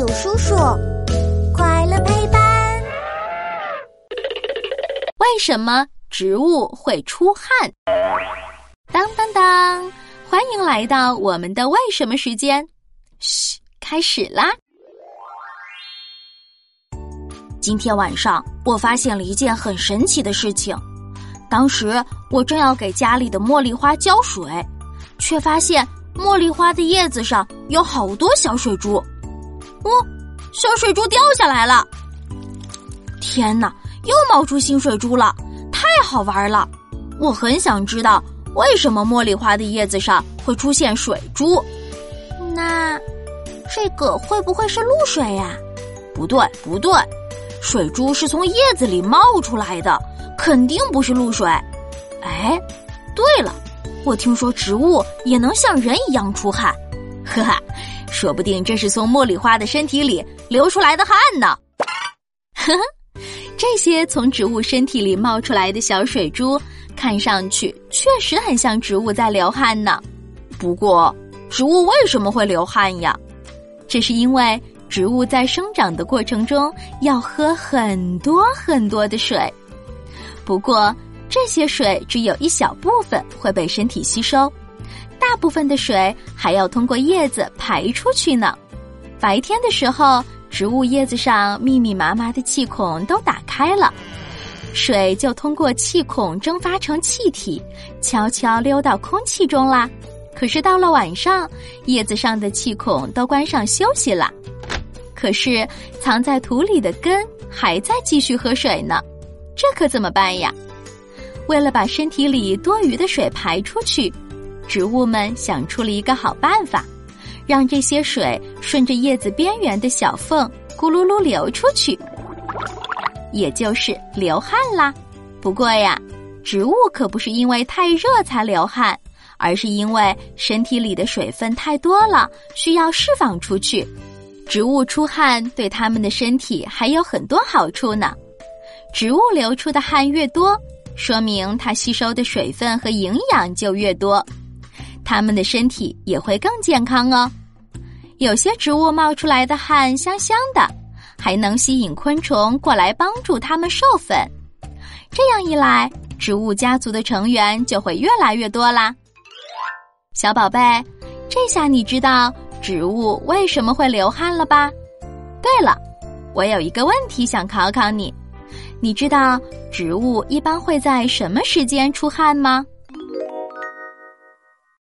有叔叔，快乐陪伴。为什么植物会出汗？当当当！欢迎来到我们的为什么时间。嘘，开始啦！今天晚上我发现了一件很神奇的事情。当时我正要给家里的茉莉花浇水，却发现茉莉花的叶子上有好多小水珠。哦，小水珠掉下来了！天哪，又冒出新水珠了，太好玩了！我很想知道为什么茉莉花的叶子上会出现水珠。那这个会不会是露水呀？不对，不对，水珠是从叶子里冒出来的。肯定不是露水，哎，对了，我听说植物也能像人一样出汗，呵哈，说不定这是从茉莉花的身体里流出来的汗呢。呵呵，这些从植物身体里冒出来的小水珠，看上去确实很像植物在流汗呢。不过，植物为什么会流汗呀？这是因为植物在生长的过程中要喝很多很多的水。不过，这些水只有一小部分会被身体吸收，大部分的水还要通过叶子排出去呢。白天的时候，植物叶子上密密麻麻的气孔都打开了，水就通过气孔蒸发成气体，悄悄溜到空气中啦。可是到了晚上，叶子上的气孔都关上休息了，可是藏在土里的根还在继续喝水呢。这可怎么办呀？为了把身体里多余的水排出去，植物们想出了一个好办法，让这些水顺着叶子边缘的小缝咕噜噜流出去，也就是流汗啦。不过呀，植物可不是因为太热才流汗，而是因为身体里的水分太多了，需要释放出去。植物出汗对它们的身体还有很多好处呢。植物流出的汗越多，说明它吸收的水分和营养就越多，它们的身体也会更健康哦。有些植物冒出来的汗香香的，还能吸引昆虫过来帮助它们授粉。这样一来，植物家族的成员就会越来越多啦。小宝贝，这下你知道植物为什么会流汗了吧？对了，我有一个问题想考考你。你知道植物一般会在什么时间出汗吗？